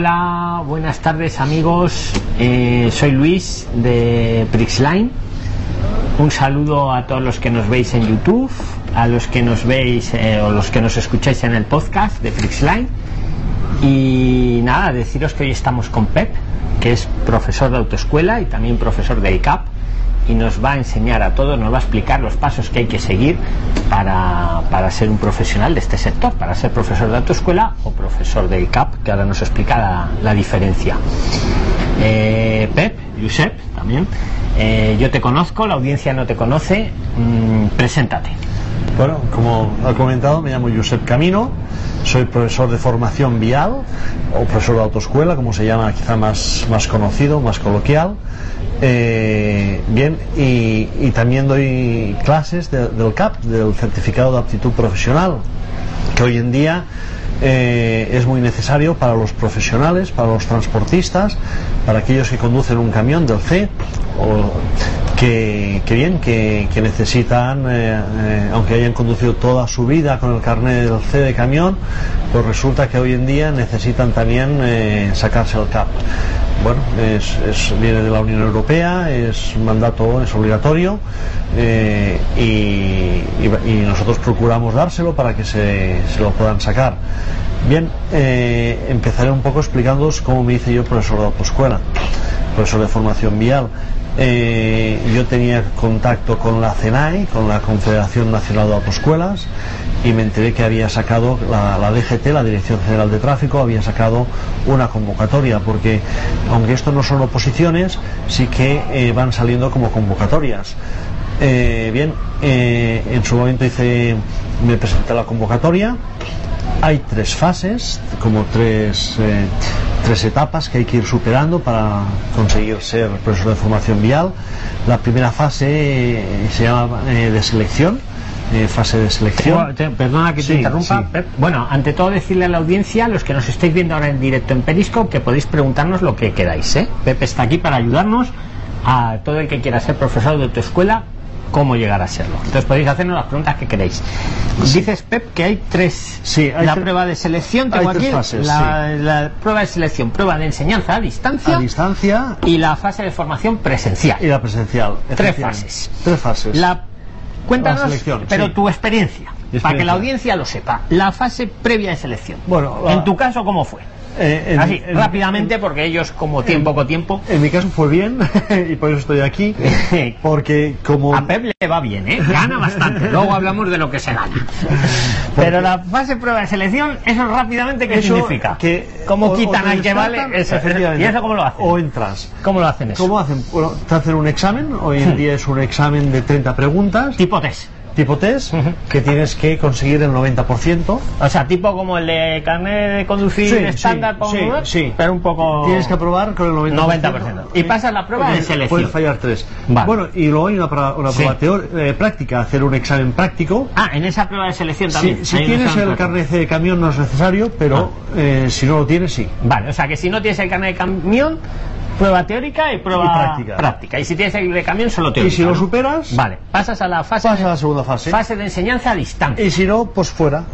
Hola, buenas tardes amigos. Eh, soy Luis de Prixline. Un saludo a todos los que nos veis en YouTube, a los que nos veis eh, o los que nos escucháis en el podcast de Prixline. Y nada, deciros que hoy estamos con Pep, que es profesor de autoescuela y también profesor de ICAP y nos va a enseñar a todos, nos va a explicar los pasos que hay que seguir para, para ser un profesional de este sector, para ser profesor de autoescuela o profesor de ICAP, que ahora nos explica la, la diferencia. Eh, Pep, Josep, también. Eh, yo te conozco, la audiencia no te conoce. Mm, preséntate. Bueno, como ha comentado, me llamo Josep Camino, soy profesor de formación vial o profesor de autoescuela, como se llama quizá más, más conocido, más coloquial. Eh, bien, y, también doy clases de- del CAP, del Certificado de Aptitud Profesional, que hoy en día eh, es muy necesario para los profesionales, para los transportistas, para aquellos que conducen un camión del C, o que, bien, que, necesitan, eh, eh, aunque hayan conducido toda su vida con el carnet del C de camión, pues resulta que hoy en día necesitan también eh, sacarse el CAP. Bueno, es, viene de la Unión Europea, es mandato, es obligatorio y, nosotros procuramos dárselo para que se, lo puedan sacar. Bien, empezaré un poco explicándoos cómo me hice yo profesor de autoescuela, profesor de formación vial. Eh, yo tenía contacto con la CENAI, con la Confederación Nacional de Autoescuelas, y me enteré que había sacado la, la DGT, la Dirección General de Tráfico, había sacado una convocatoria, porque aunque esto no son oposiciones, sí que eh, van saliendo como convocatorias. Eh, bien, en su momento hice, me presenté la convocatoria. Hay tres fases, como tres, tres etapas que hay que ir superando para conseguir ser profesor de formación vial. La primera fase eh, se llama eh, de selección, eh, fase de selección. Te- Perdona que te interrumpa, sí. Bueno, ante todo decirle a la audiencia, los que nos estáis viendo ahora en directo en Periscope, que podéis preguntarnos lo que queráis. ¿eh? Pep está aquí para ayudarnos a todo el que quiera ser profesor de autoescuela, cómo llegar a serlo. Entonces podéis hacernos las preguntas que queréis. Dices, Pep, que hay tres. Sí, hay la prueba de selección, tengo hay tres aquí fases, la, la prueba de selección, prueba de enseñanza a distancia A distancia y la fase de formación presencial. y la presencial. Tres fases. Tres fases. La, cuéntanos, La pero sí. tu experiencia, para que la audiencia lo sepa. La fase previa de selección. Bueno, la- en tu caso, ¿cómo fue? Eh, en- Así, en- rápidamente, porque ellos, como tiempo, poco tiempo. En mi caso fue bien y por eso estoy aquí, porque como A Pep le va bien, ¿eh? Gana bastante. Luego hablamos de lo que se gana. Pero la fase prueba de selección, eso rápidamente, ¿qué Eso significa? que ¿Cómo o- quitan o al que vale? Eso. ¿Y eso cómo lo hacen? O entras. ¿Cómo lo hacen eso? ¿Cómo hacen? Bueno, te hacen un examen, hoy en día es un examen de 30 preguntas, Tipo test. Tipo test, que tienes que conseguir el 90%. O sea, tipo como el de carnet de conducir Sí, estándar, sí, sí, pero un poco... Tienes que aprobar con el 90%. 90%. Y pasas la prueba de selección. Puedes fallar tres. Vale. Bueno, y luego hay una, una prueba teor- eh, práctica, hacer un examen práctico. Ah, en esa prueba de selección también. Si, tienes el carnet de camión no es necesario, pero eh, si no lo tienes, sí. Vale, o sea que si no tienes el carnet de camión, prueba teórica y prueba Y práctica. Y si tienes el de camión, solo teórica. Y si lo ¿no? superas, Vale, pasas a la fase, pasas a la segunda fase. fase de enseñanza a distancia. Y si no, pues fuera.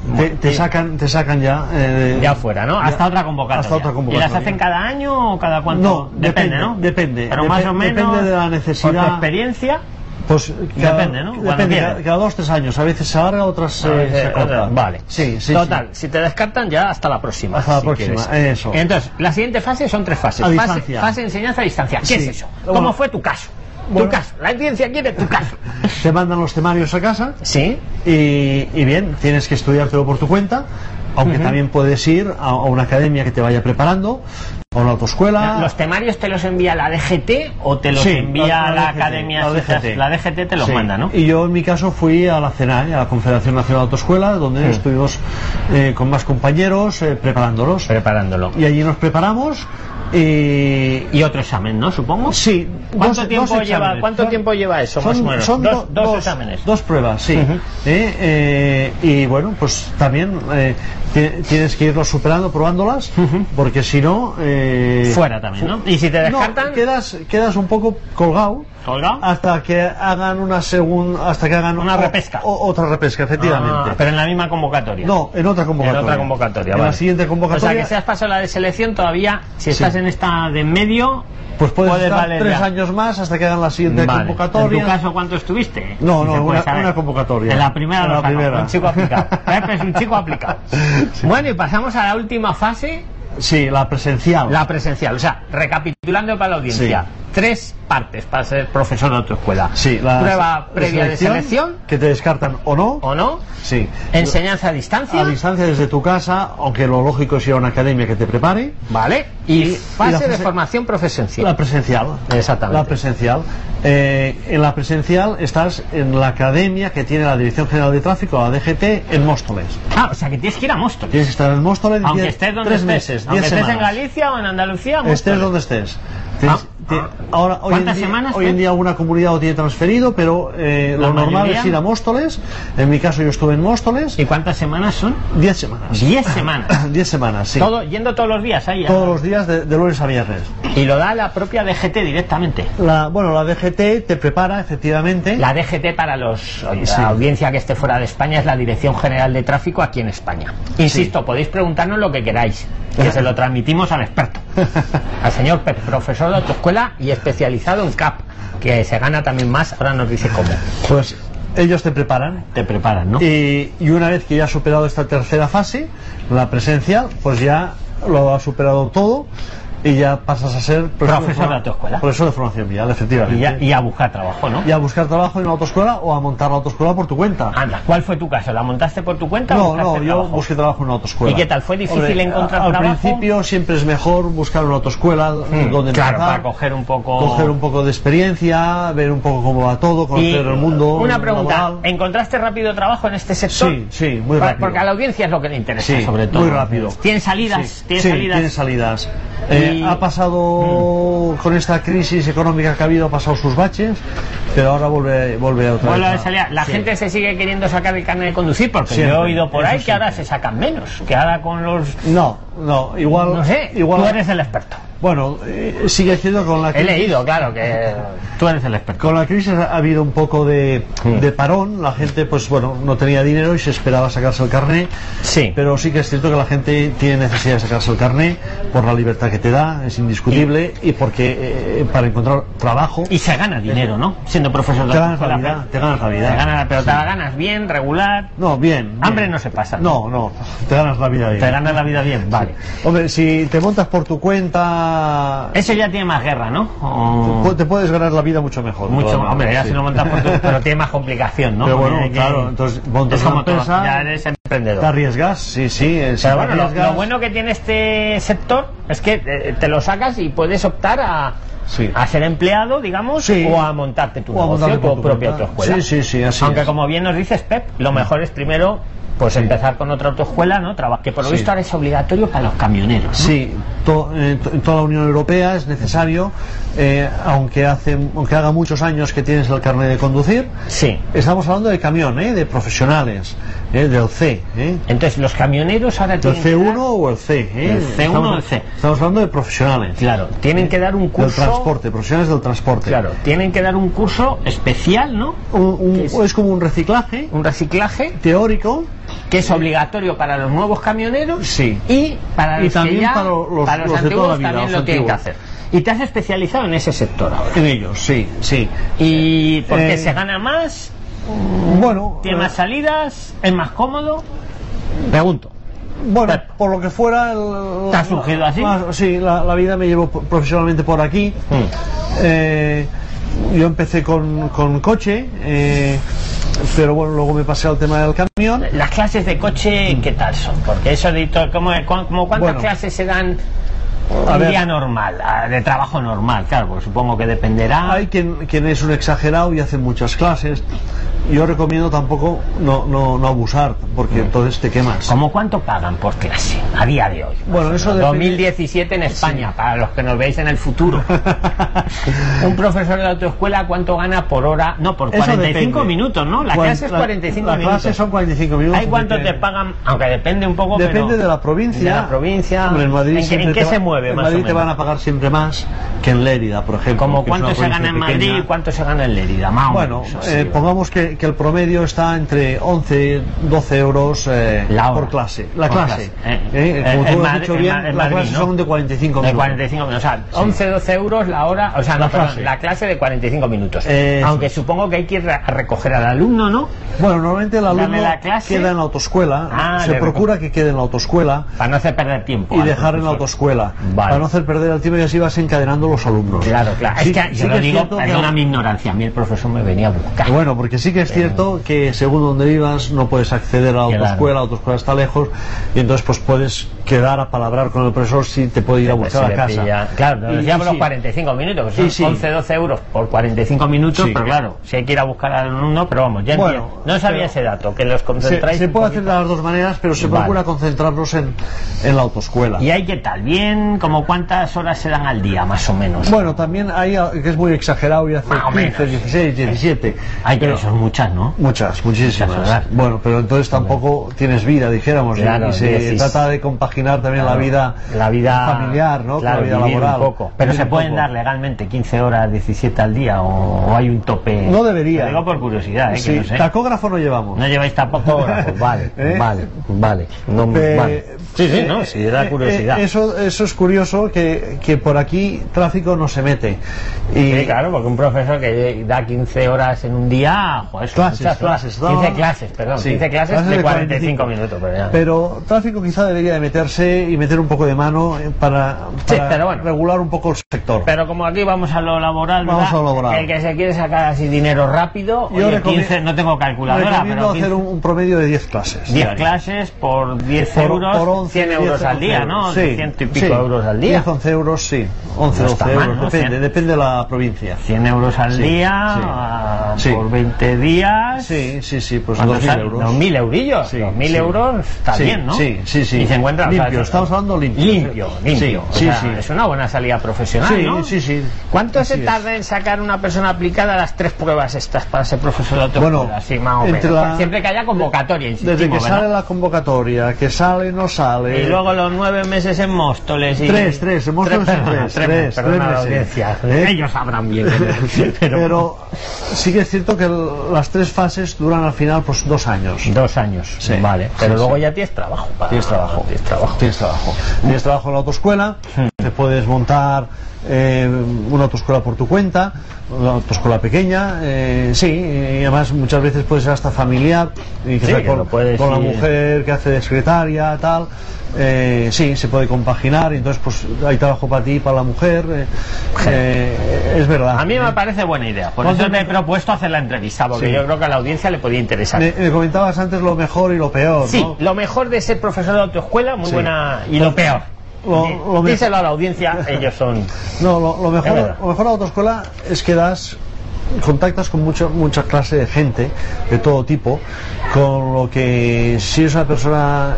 Te, sacan, te sacan ya. eh, Ya fuera, ¿no? ya- Hasta otra convocatoria. Hasta otra ¿Y convocatoria. las hacen cada año o cada cuánto? No, depende, depende, ¿no? depende. Pero más o menos. depende de la Por necesidad. tu experiencia. Pues cada, Depende, ¿no? Depende, cada, cada dos tres años. A veces se alarga, otras eh, se corta. Vale. Sí, sí. Total, sí. si te descartan, ya hasta la próxima. Hasta la próxima, quieres. eso. Entonces, la siguiente fase son tres fases. A fase, distancia. fase de enseñanza a distancia. ¿Qué Sí. es eso? ¿Cómo Bueno. fue tu caso? Bueno. Tu caso. La audiencia quiere tu caso. Te mandan los temarios a casa Sí. y, y bien, tienes que estudiártelo por tu cuenta, aunque también puedes ir a, a una academia que te vaya preparando, a una autoescuela. ¿Los temarios te los envía la DGT o te los Sí, envía la- la, la DGT, academia? la DGT. La DGT te los Sí. manda, ¿no? Y yo en mi caso fui a la CENAE, a la Confederación Nacional de Autoescuela, donde Sí. estuvimos eh, con más compañeros eh, preparándolos. Preparándolo. Y allí nos preparamos Y, Y otro examen, ¿no? Supongo. sí, ¿Cuánto, dos- tiempo, dos lleva. ¿cuánto Son- tiempo lleva eso? más o Son, menos? son dos, do- dos exámenes. Dos pruebas, sí. Eh, eh, y bueno, pues también eh, ti- tienes que irlo superando, probándolas, porque si no... eh, Fuera también, ¿no? Y si te no, descartan, quedas, quedas un poco colgado hasta que hagan una segunda, hasta que hagan Una o- repesca. o- otra repesca, efectivamente. Ah, pero en la misma convocatoria. No, en otra convocatoria. En otra convocatoria, En vale. la siguiente O convocatoria. sea, que si has pasado la de selección todavía, si estás Sí. en esta de en medio, Pues puedes, puedes estar valer tres ya. años más hasta que hagan la siguiente Vale. convocatoria. ¿En tu caso cuánto estuviste? No, no, una- una convocatoria. En la primera En la primera. Un chico aplicado. Es un chico aplicado. Bueno, y pasamos a la última fase, Sí, la presencial. la presencial. O sea, recapitulando para la audiencia. Sí. Tres partes para ser profesor de autoescuela. Sí, la Prueba previa de selección, Que te descartan o no. ¿o no? Sí. Enseñanza a distancia. A distancia desde tu casa, aunque lo lógico es ir a una academia que te prepare. Vale. Y, Y- fase y de formación profesional. La presencial. Exactamente. La presencial. Eh, en la presencial estás en la academia que tiene la Dirección General de Tráfico, la DGT, en Móstoles. Ah, o sea que tienes que ir a Móstoles. Tienes que estar en Móstoles Aunque diez- estés donde tres estés. meses, Aunque estés en. Galicia o en Andalucía. Estés Móstoles. donde estés. Tienes- Ah, ti- ah. ahora, hoy en, ¿Cuántas día, semanas, hoy en Fer? día alguna comunidad lo tiene transferido, pero eh, ¿La lo normal es ir a Móstoles. En mi caso yo estuve en Móstoles. ¿Y cuántas semanas son? 10 semanas. Diez semanas. 10 semanas, sí. Todo, yendo todos los días ahí. Todos los días de, de lunes a viernes. Y lo da la propia DGT directamente. La, bueno, la DGT te prepara efectivamente. La DGT para los Sí. la audiencia que esté fuera de España es la Dirección General de Tráfico aquí en España. Insisto, podéis preguntarnos lo que queráis, que se lo transmitimos al experto, al señor Pep, profesor de autoescuela y especializado en CAP, que se gana también más, ahora nos dice cómo. Pues ellos te preparan. Te preparan, ¿no? Y, y una vez que ya has superado esta tercera fase, la presencial, pues ya lo has superado todo y ya pasas a ser Profesor de autoescuela. Profesor de formación vial, Y, efectivamente. ya- y a buscar trabajo, ¿no? Y a buscar trabajo en una autoescuela o a montar la autoescuela por tu cuenta. Anda, ¿cuál fue tu caso? ¿La montaste por tu cuenta o No, buscaste no, yo trabajo? busqué trabajo en una autoescuela. ¿Y qué tal? ¿Fue difícil encontrar al trabajo? principio siempre es mejor buscar una autoescuela Mm, donde claro, empezar, para coger un poco... coger un poco de experiencia, ver un poco cómo va todo, conocer el mundo. Una pregunta, laboral. ¿encontraste rápido trabajo en este sector? Sí, sí, muy rápido. Porque a la audiencia es lo que le interesa, Sí, sobre todo. muy rápido. ¿Tienen salidas? Sí, ¿Tienen sí, salidas? tiene salidas. Eh, Y- Ha pasado con esta crisis económica que ha habido, ha pasado sus baches, pero ahora vuelve, vuelve otra Vuelve vez. a- salir. La sí. gente se sigue queriendo sacar el carnet de conducir porque Siempre, yo he oído por ahí que ahora se sacan menos, que ahora con los... No, no, igual. No sé, igual, tú eres el experto. Bueno, eh, sigue siendo con la He crisis. leído, claro, que tú eres el experto. Con la crisis ha habido un poco de, Mm. de parón, la gente pues bueno, no tenía dinero y se esperaba sacarse el carné, Sí. pero sí que es cierto que la gente tiene necesidad de sacarse el carné por la libertad que te da, es indiscutible, y, porque eh, para encontrar trabajo Y se gana dinero, ¿no? Siendo profesor de te ganas la vida, te ganas la vida. Te ganas, pero te la ganas bien, regular. No, bien, bien. Hambre no se pasa. No, no, te ganas la vida bien. Te ganas la vida bien, vale. Hombre, si te montas por tu cuenta, Eso ya tiene más guerra, ¿no? O- te puedes ganar la vida mucho mejor. Mucho, Todavía, hombre, ya sí. si lo montas por tu, pero tiene más complicación, ¿no? Pero Porque bueno, hay que- claro, entonces montas es como una empresa, todo, ya eres emprendedor. Te arriesgas, sí, sí. eh, si Pero bueno, lo, bueno que tiene este sector es que eh, te lo sacas y puedes optar a, Sí. a ser empleado, digamos, Sí. o a montarte tu O negocio, montarte por tu tu propia autoescuela. Sí, sí, sí, así Aunque es. como bien nos dices, Pep, lo mejor es primero pues empezar con otra autoescuela, ¿no? Que por lo visto ahora es obligatorio para los camioneros. ¿no? Sí, to- eh, to- en toda la Unión Europea es necesario, eh, aunque, hace, aunque haga muchos años que tienes el carnet de conducir, Sí. estamos hablando de camión, eh, de profesionales, eh, del C. Eh. Entonces, los camioneros ahora ¿El tienen que C1 dar- o el C? El C1 estamos, o el C. Estamos hablando de profesionales. Claro, tienen que dar un Del curso... transporte, profesionales del transporte. Claro, tienen que dar un curso especial, ¿no? Un- un- es? como un reciclaje Un reciclaje teórico. Que es obligatorio para los nuevos camioneros Sí. y para Y los también que ya, para los- para los de antiguos toda la vida, también lo tienen que antiguos. hacer. Y te has especializado en ese sector ahora. En ellos, sí, sí. Y porque Eh, se gana más, Bueno, tiene eh, más salidas, es más cómodo. Pregunto. Bueno, por lo que fuera. el- ¿Te ha surgido así? sí, la, la vida me llevó profesionalmente por aquí. Mm. Eh, yo empecé con, con coche, eh, pero bueno, luego me pasé al tema del camión. Las clases de coche, ¿qué tal son? Porque eso de to- ¿cómo, cómo- cuántas Bueno. clases se dan un ver. día normal, ah, de trabajo normal? Claro, pues supongo que dependerá. Hay quien, quien es un exagerado y hace muchas clases, yo recomiendo tampoco no, no, no abusar, porque entonces te quemas. ¿Cómo cuánto pagan por clase a día de hoy? Bueno, eso depende- 2017 en España, para los que nos veis en el futuro. Un profesor de autoescuela, ¿cuánto gana por hora? No, por Eso 45 depende. minutos, ¿no? La clase es la- 45 la minutos. clase son 45 minutos. ¿Hay cuánto te pagan? Aunque depende un poco, Depende pero- de la provincia. De la provincia. Hombre, en Madrid ¿En en qué te va- se mueve En más Madrid o te menos? van a pagar siempre más que en Lérida, por ejemplo. Como cuánto se gana en Madrid y cuánto se gana en Lérida, más o Bueno, eh, pongamos que, que el promedio está entre 11 12 euros eh, La hora. por clase. La Por clase. clase, eh. Eh, como en tú has dicho en bien, las clases ¿no? son de 45 De minutos. 45 minutos, o sea, 11, 12 euros la hora, o sea, La no, perdón, clase. la clase de 45 minutos. Aunque supongo que hay que ir a recoger al alumno, ¿no? Bueno, normalmente el alumno la clase. queda en la autoescuela. Ah, se procura que quede en la autoescuela Para no hacer perder tiempo. y dejar en la autoescuela. Vale. Para no hacer perder el tiempo y así vas encadenando los alumnos. Claro, claro. Sí- es que sí yo que lo es digo, perdona mi ignorancia. A mí el profesor me venía a buscar. Bueno, porque sí que es cierto que según donde vivas no puedes acceder a la autoescuela, la autoescuela está lejos y entonces pues puedes quedar a palabrar con el profesor si te puede ir a buscar a casa. pilla- Claro, nos decíamos los sí. 45 minutos, que son Y sí. 11, 12 euros por 45 minutos, Sí. pero claro, si hay que ir a buscar al alumno, pero vamos, ya Bueno. No sabía ese dato, que los Se, concentráis. se un puede hacer de las dos maneras, pero se Vale. procura concentrarnos en, en la autoescuela. ¿Y hay qué tal? ¿Bien? ¿Como cuántas horas se dan al día, más o menos? Bueno, también hay que es muy exagerado y hace Más o 15, menos. 16, 17. hay que pero- son muchas, ¿no? Muchas, muchísimas. Muchas horas. Bueno, pero entonces tampoco tienes vida, dijéramos, y- Claro, y, se dieciséis. trata de compaginar también la vida, la vida familiar, ¿no? claro, Con la vida laboral. un poco. Pero se pueden poco. dar legalmente 15 horas, 17 al día o, o hay un tope. No debería. Lo digo por curiosidad, ¿eh? Sí, que no sé. tacógrafo no llevamos. No lleváis tampoco horas, vale, ¿Eh? vale, vale. No, Eh, vale. Sí, sí, eh, no, sí, da eh, curiosidad. eh, eso, eso es curioso que, que por aquí tráfico no se mete. Y Sí, claro, porque un profesor que da 15 horas en un día, joder, son Clases, muchas clases, 15 no. clases, perdón, Sí, 15 clases, clases de de 45, 45 minutos, pero ya. Pero tráfico quizá debería de meterse y meter un poco de mano eh, para, Sí, para pero bueno. regular un poco el sector. Pero como aquí vamos a lo laboral, Vamos a lo laboral. el que se quiere sacar así dinero rápido, Yo oye, recomi- 15, no tengo calculadora, Recomiendo pero hacer 15, un, un promedio de 10 clases. 10 diarias. clases por 10 Por- euros, por 11, 100 euros 10, al día, 11 ¿no? Sí, 100 y pico euros al día. 10, 11 euros, sí. 11, No 12 está mal, euros, ¿no? depende, 100. depende de la provincia. 100 euros al día por 20 días. Sí, sí, sí, pues ¿Cuánto 2.000 sale? euros. 2.000 eurillos. Sí, 2.000 sí. euros está Sí, bien, ¿no? sí, sí, sí. Y se encuentra. o sea, Limpio, es- estamos hablando limpio. Limpio, limpio. Sí, O sí, sea. Es una buena salida profesional, ¿no? sí, sí. ¿Cuánto Así se es. tarda en sacar una persona aplicada a las tres pruebas estas para ser profesor de autoescuela? Bueno, más o menos. la- Siempre que haya convocatoria, insistimos, Desde que ¿verdad? sale la convocatoria, que sale, no sale. Y luego los nueve meses en Móstoles. Y... Tres, tres, en Móstoles perdona, tres, tres, perdona tres la meses. audiencia. ¿Eh? Ellos sabrán bien. pero... Pero sí que es cierto que el- las tres fases duran al final pues dos años. Dos años, Sí, vale. Pero sí, luego sí. ya tienes trabajo. para- Tienes trabajo. Tienes trabajo. Tienes trabajo. Tienes trabajo en la autoescuela, Hmm. Te puedes montar eh, una autoescuela por tu cuenta, una autoescuela pequeña, eh, sí, y además muchas veces puede ser hasta familiar, y Sí, que con, lo puedes con la mujer que hace de secretaria, tal. Eh, sí, se puede compaginar, y entonces pues hay trabajo para ti y para la mujer, eh, eh, es verdad. A mí me parece buena idea. Por ¿Cuánto eso te he me- propuesto hacer la entrevista, porque Sí. yo creo que a la audiencia le podía interesar. Me, me comentabas antes lo mejor y lo peor, Sí, ¿no? lo mejor de ser profesor de autoescuela, muy buena. Y lo peor. Lo- lo Díselo a la audiencia, ellos son. No, lo, lo mejor, lo mejor de la autoescuela es que das contactas con mucha mucha clase de gente de todo tipo con lo que si eres una persona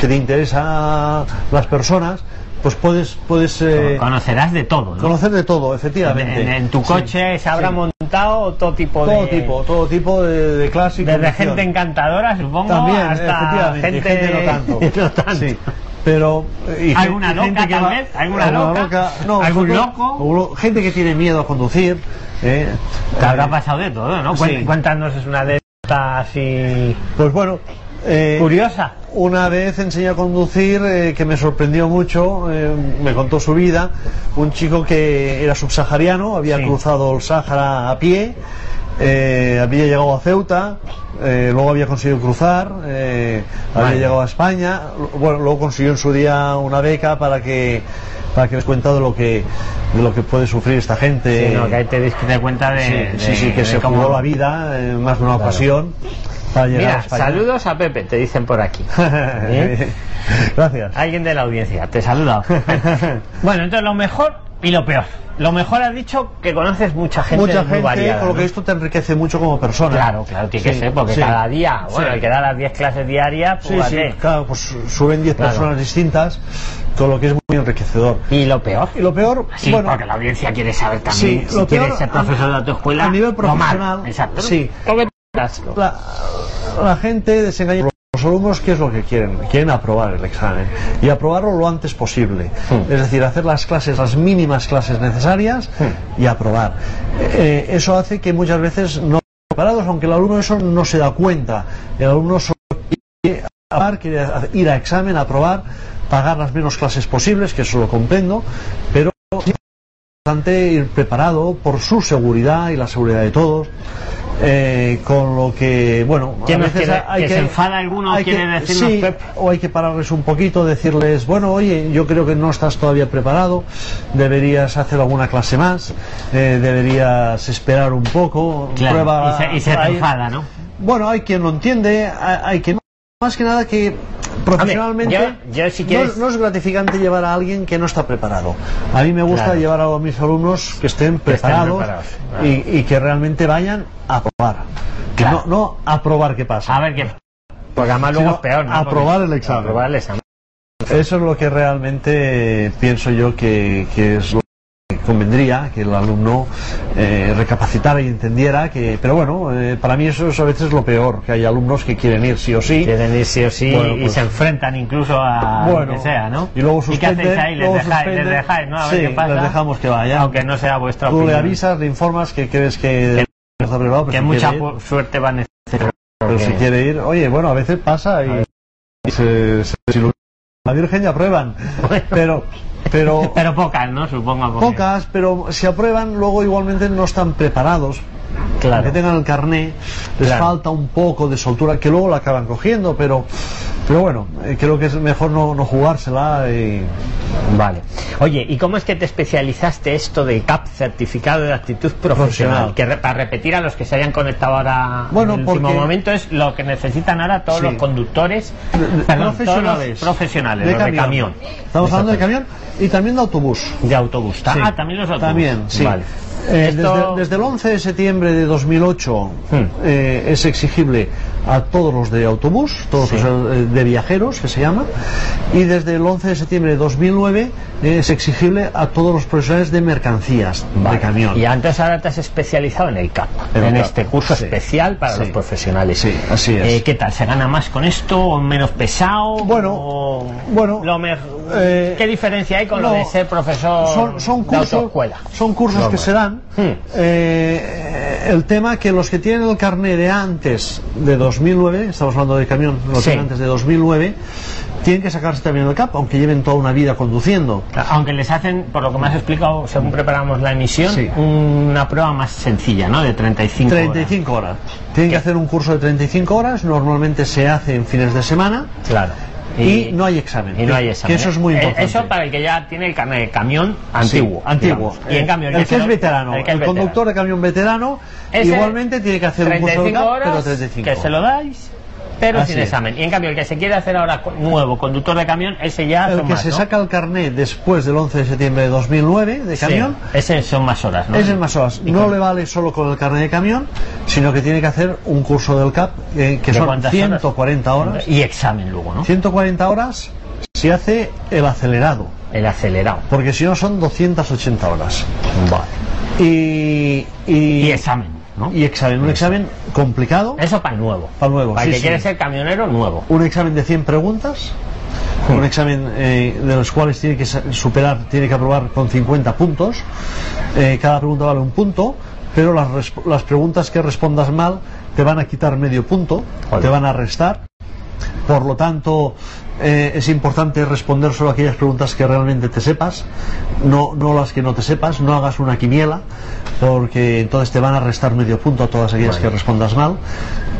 que te interesa las personas pues puedes puedes eh, Conocerás de todo, ¿no? conocer de todo En, efectivamente en- en tu Sí, coche se habrá sí. montado todo tipo todo de. tipo todo tipo de, de y Desde condición. gente encantadora, supongo, también hasta gente, gente no tanto, no tanto. Sí. Pero eh, y ¿Alguna gente loca, que tal va- vez? ¿Alguna loca? no, ¿Algún loco? gente que tiene miedo a conducir eh, Te habrá eh, pasado de todo, ¿no? Sí. Cuéntanos, es una de estas así. Pues bueno, eh, curiosa. una vez enseñé a conducir eh, que me sorprendió mucho, eh, me contó su vida, un chico que era subsahariano, había Sí. cruzado el Sáhara a pie, eh, había llegado a Ceuta, eh, luego había conseguido cruzar, eh, había llegado a España, bueno, luego consiguió en su día una beca para que para que les cuenta de lo que de lo que puede sufrir esta gente. Sí, no, que ahí te des cuenta de. Sí, de- sí, sí, que de se cómo- jugó la vida en más de una Claro. ocasión para llegar a Mira, España. saludos a Pepe, te dicen por aquí. ¿Eh? Gracias. Alguien de la audiencia, te saluda. bueno, entonces lo mejor y lo peor. Lo mejor has dicho que conoces mucha gente Mucha muy gente, variada, por lo que esto te enriquece mucho como persona. Claro, claro, tiene que ser, porque sí. cada día, bueno, Sí. el que da las 10 clases diarias, pues Sí, claro, pues suben 10 Claro. personas distintas, con lo que es muy enriquecedor. Y lo peor. Y lo peor, Sí, bueno, porque la audiencia quiere saber también si quieres ser profesor de autoescuela. a nivel mal. profesional, Exacto. sí. La, la gente desengaña. Los alumnos, ¿qué es lo que quieren? Quieren aprobar el examen y aprobarlo lo antes posible. Hmm. Es decir, hacer las clases, las mínimas clases necesarias y aprobar. Eh, eso hace que muchas veces no preparados, aunque el alumno eso no se da cuenta. El alumno solo quiere aprobar, quiere ir a examen, aprobar, pagar las menos clases posibles, que eso lo comprendo, pero es importante ir preparado por su seguridad y la seguridad de todos. Eh, con lo que, bueno, a ¿Quién nos veces quiere- hay que se enfada alguno, hay quiere que- decirnos, sí, Pep? o hay que pararles un poquito, decirles, bueno, oye, yo creo que no estás todavía preparado, deberías hacer alguna clase más, eh, deberías esperar un poco, Claro, prueba. y se, y se te enfada, ¿no? Bueno, hay quien lo entiende, hay, hay quien más que nada que profesionalmente Hombre, yo- yo si no- quieres- no, es gratificante llevar a alguien que no está preparado. A mí me gusta Claro. llevar a mis alumnos que estén Que estén preparados, y, y que realmente vayan a probar. Claro. No, no a probar qué pasa. A ver qué. Porque además luego es peor, ¿no? aprobar Porque- el examen. Aprobar el examen. Eso es lo que realmente pienso yo que, que es lo que convendría que el alumno eh, recapacitara y entendiera que pero bueno eh, para mí eso es a veces lo peor que hay alumnos que quieren ir sí o sí Quieren ir sí o sí Bueno, y pues- se enfrentan incluso a Bueno, lo que sea, ¿no? y luego qué hacéis suspenden, ahí? Les luego dejáis, les suspenden. dejáis, ¿no? A ver Sí, qué pasa. les dejamos que vayan. Aunque no sea vuestra tú le avisas le informas que crees que no está pero Que si mucha suerte va a necesitar. pero si quiere ir oye bueno a veces pasa y, y se, se desilusiona. la Virgen ya aprueban pero pero Pero pocas, ¿no? Supongo. porque- Pocas, pero si aprueban, luego igualmente no están preparados. Claro. Que tengan el carné, les Claro. falta un poco de soltura, que luego la acaban cogiendo, pero, pero bueno, eh, creo que es mejor no, no jugársela. Y... Vale. Oye, ¿y cómo es que te especializaste esto de CAP, Certificado de Actitud Profesional? Profesional. Que re- para repetir a los que se hayan conectado ahora Bueno, en el último momento es lo que necesitan ahora todos Sí. los conductores De- de- perdón, profesionales. todos los profesionales, los de camión. Estamos hablando de camión y también de autobús. De autobús. Sí. Ah, también los autobuses. También, sí. Vale. Eh, Esto- desde, desde el 11 de septiembre de 2008 Hmm. eh, es exigible a todos los de autobús, todos Sí. los eh, de viajeros que se llama, y desde el 11 de septiembre de 2009 eh, es exigible a todos los profesionales de mercancías, Vale. de camión. Y antes ahora te has especializado en el CAP, En en, el CAP, este curso sí. especial para Sí. los profesionales. Sí, así es. Eh, ¿Qué tal? ¿Se gana más con esto o menos pesado? Bueno, o- bueno, lo me- eh, ¿Qué diferencia hay con lo no, de ser profesor son, son de cursos, autoescuela? son cursos Normal. que se dan. Hmm. Eh, el tema que los que tienen el carnet de antes de 2009, estamos hablando de camión, lo Sí. tienen antes de 2009, tienen que sacarse también el CAP, aunque lleven toda una vida conduciendo. Aunque les hacen, por lo que me has explicado, según preparamos la emisión, Sí. una prueba más sencilla, ¿no? De 35 horas. 35 horas. Tienen que hacer un curso de 35 horas, normalmente se hace en fines de semana Claro. Y, no hay examen. Y no hay examen. Que eso es muy Eh, importante. Eso para el que ya tiene el carnet de camión antiguo. Sí, antiguo. Y en cambio, el, que se es veterano, el, que es veterano. conductor de camión veterano, igualmente tiene que hacer un curso de 35 CAP, horas, pero 35. que se lo dais, pero Así sin examen. Y en cambio, el que se quiere hacer ahora nuevo, conductor de camión, ese ya el son que más, se ¿no? saca el carnet después del 11 de septiembre de 2009 de Sí, camión, ese son más horas, ¿no? ese es más horas. No con- le vale solo con el carnet de camión, sino que tiene que hacer un curso del CAP, eh, que ¿De son cuántas 140 horas. Y examen luego, ¿no? 140 horas se hace el acelerado, El acelerado. porque si no son 280 horas. Vale. Y, y, Y examen, ¿no? y examen, un examen complicado, Eso para nuevo. Para nuevo, Para sí, que sí. quiere ser camionero nuevo. un examen de 100 preguntas, Hmm. un examen eh, de los cuales tiene que superar, tiene que aprobar con 50 puntos, Eh, cada pregunta vale un punto, pero las, las preguntas que respondas mal te van a quitar medio punto, te van a restar, por lo tanto eh, es importante responder solo aquellas preguntas que realmente te sepas, no, no las que no te sepas, no hagas una quiniela, porque entonces te van a restar medio punto a todas aquellas Vale. que respondas mal.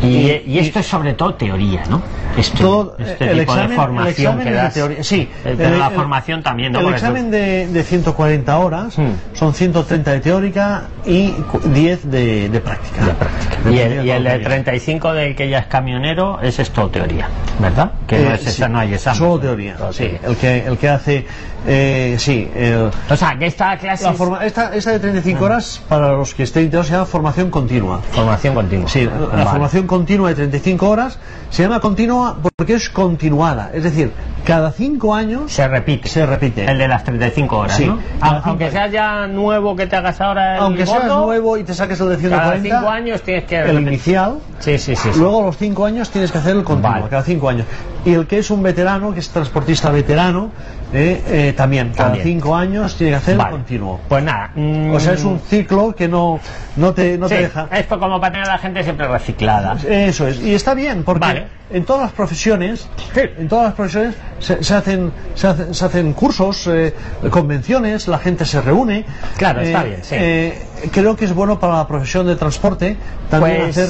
Y, y esto es sobre todo teoría, ¿no? Esto, todo este el tipo examen, de el formación examen que es de das. teoría. Sí, Eh, pero la formación también, ¿no? El examen de, de 140 horas Hmm. son 130 de teórica y cu- 10 de, de práctica. De práctica. Y el, y el de teoría. 35 del que ya es camionero, ese es todo teoría, ¿verdad? Que no Eh, es sí. esa, no hay examen. Solo teoría, sí. El que, el que hace, eh, sí. el- O sea, que esta clase la forma, esta, esta de 35 horas, para los que estén interesados, se llama formación continua. formación continua. Sí, la Vale. formación continua de 35 horas se llama continua porque es continuada. Es decir, cada 5 años se repite. se repite. El de las 35 horas, Sí. ¿no? Cada A- Aunque seas ya nuevo que te hagas ahora el Aunque seas gordo, nuevo y te saques el de cada 140, 5 años tienes que el inicial, Sí, sí, sí. sí. luego a los 5 años tienes que hacer el continuo, Vale. cada 5 años. Y el que es un veterano, que es transportista veterano, eh, eh, también, cada También. 5 años tiene que hacer Vale. el continuo. Pues nada. mm, O sea, es un ciclo que no, no, te, no sí, te deja. es como para tener a la gente siempre reciclada. Eso es, y está bien, porque Vale. en todas las profesiones, Sí. en todas las profesiones se, se hacen, se, hacen, se hacen cursos, eh, convenciones, la gente se reúne. Claro, está Eh, bien, sí. eh, creo que es bueno para la profesión de transporte también Pues, hacer.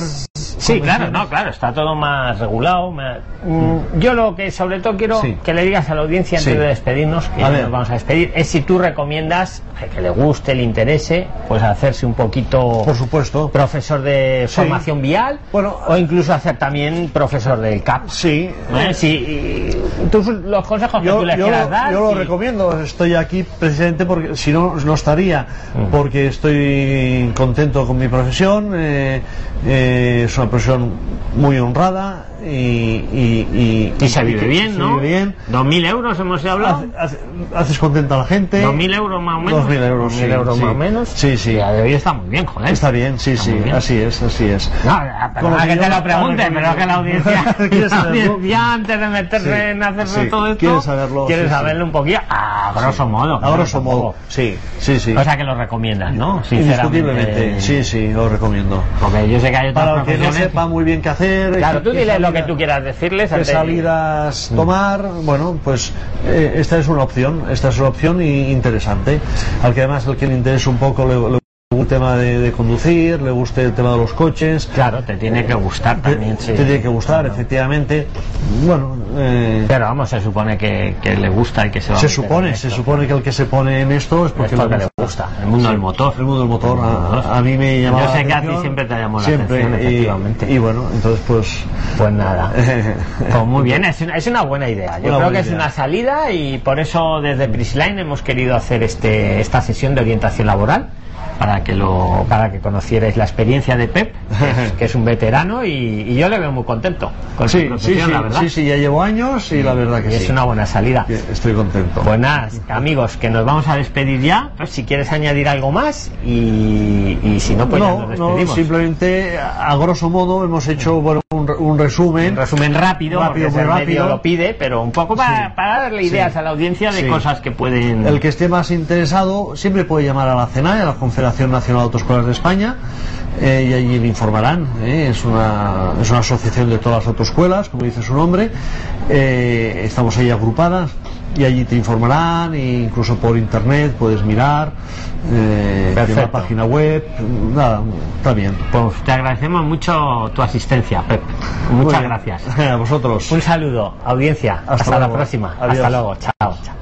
Sí, claro, no, claro, está todo más regulado. más- Mm, Yo lo que sobre todo quiero Sí. que le digas a la audiencia antes Sí. de despedirnos, que A nos vamos a despedir, es si tú recomiendas eh, que le guste, le interese, pues hacerse un poquito Por supuesto. profesor de Sí. formación vial Bueno, o incluso hacer también profesor del CAP. Sí. ¿Eh? Sí, y- tú, los consejos que Yo, tú le quieras lo, dar. yo lo y- recomiendo, estoy aquí precisamente porque si no, no estaría, Mm. porque estoy contento con mi profesión, eh, eh, es una profesión muy honrada y, y, Y se vive bien, se ¿no? vive bien. 2.000 euros hemos hablado. Hace- hace- haces contenta a la gente. 2.000 euros más o menos. 2.000 euros, 2.000 sí, euros sí. más o menos. Sí, sí. Y a de hoy está muy bien, joder. Está bien, sí, Está sí, bien. así es, así es. No, perdona que te lo pregunte, pero es que la audiencia, antes de meterse Sí, en hacerse todo esto, ¿Quieres saberlo? saberlo un poquillo, a grosso modo. A grosso modo, sí, sí, sí. O sea que lo recomiendas, ¿no? Indiscutiblemente, sí, sí, lo recomiendo. Porque yo sé que hay otras profesiones. Sepa muy bien qué hacer. Claro, qué- tú qué lo que tú quieras decirles. qué salidas tomar, bueno, pues eh, esta es una opción, esta es una opción y- interesante. Al que además el que le interese un poco le, le el tema de, de conducir, le guste el tema de los coches. Claro, te tiene que gustar Te, también, sí. te tiene que gustar, Claro. efectivamente. Bueno, eh, Pero vamos, se supone que, que le gusta y que se va a se en supone, se esto. supone que el que se pone en esto es porque, Es porque le gusta. El mundo del motor. El mundo del motor, a, a mí me llama Yo la sé que a ti atención. siempre te llamó la Siempre, atención, y- efectivamente. Y, bueno, entonces pues... Pues nada. Pues muy bien, es una, es una buena idea. Yo Una creo que es idea. una salida y por eso desde Prisline hemos querido hacer este, esta sesión de orientación laboral para que lo para que conocierais la experiencia de Pep, que es, que es un veterano y, y yo le veo muy contento con su Sí, sí, profesión, sí, la verdad. sí, sí, ya llevo años y la verdad que Y sí. es una buena salida. Estoy contento. Pues nada, amigos, que nos vamos a despedir ya. Pues si quieres añadir algo más y, y si no, pues ya no, nos no, despedimos. simplemente a grosso modo hemos hecho bueno, un, re- un resumen. Un resumen rápido, Rápido, porque muy rápido. lo pide, pero un poco para, Sí. para darle ideas Sí. a la audiencia de Sí. cosas que pueden. El que esté más interesado siempre puede llamar a la CENAE, a la Confederación Nacional de Autoescuelas de España, eh, y allí le informarán. eh, Es, una, es una asociación de todas las autoescuelas, como dice su nombre. Eh, estamos ahí agrupadas y allí te informarán, e incluso por internet puedes mirar, eh, la página web. Nada, está bien. Pues te agradecemos mucho tu asistencia, Pep. Muchas gracias. A vosotros. Un saludo, audiencia. Hasta Hasta, la próxima. Adiós. Hasta luego. Chao. chao.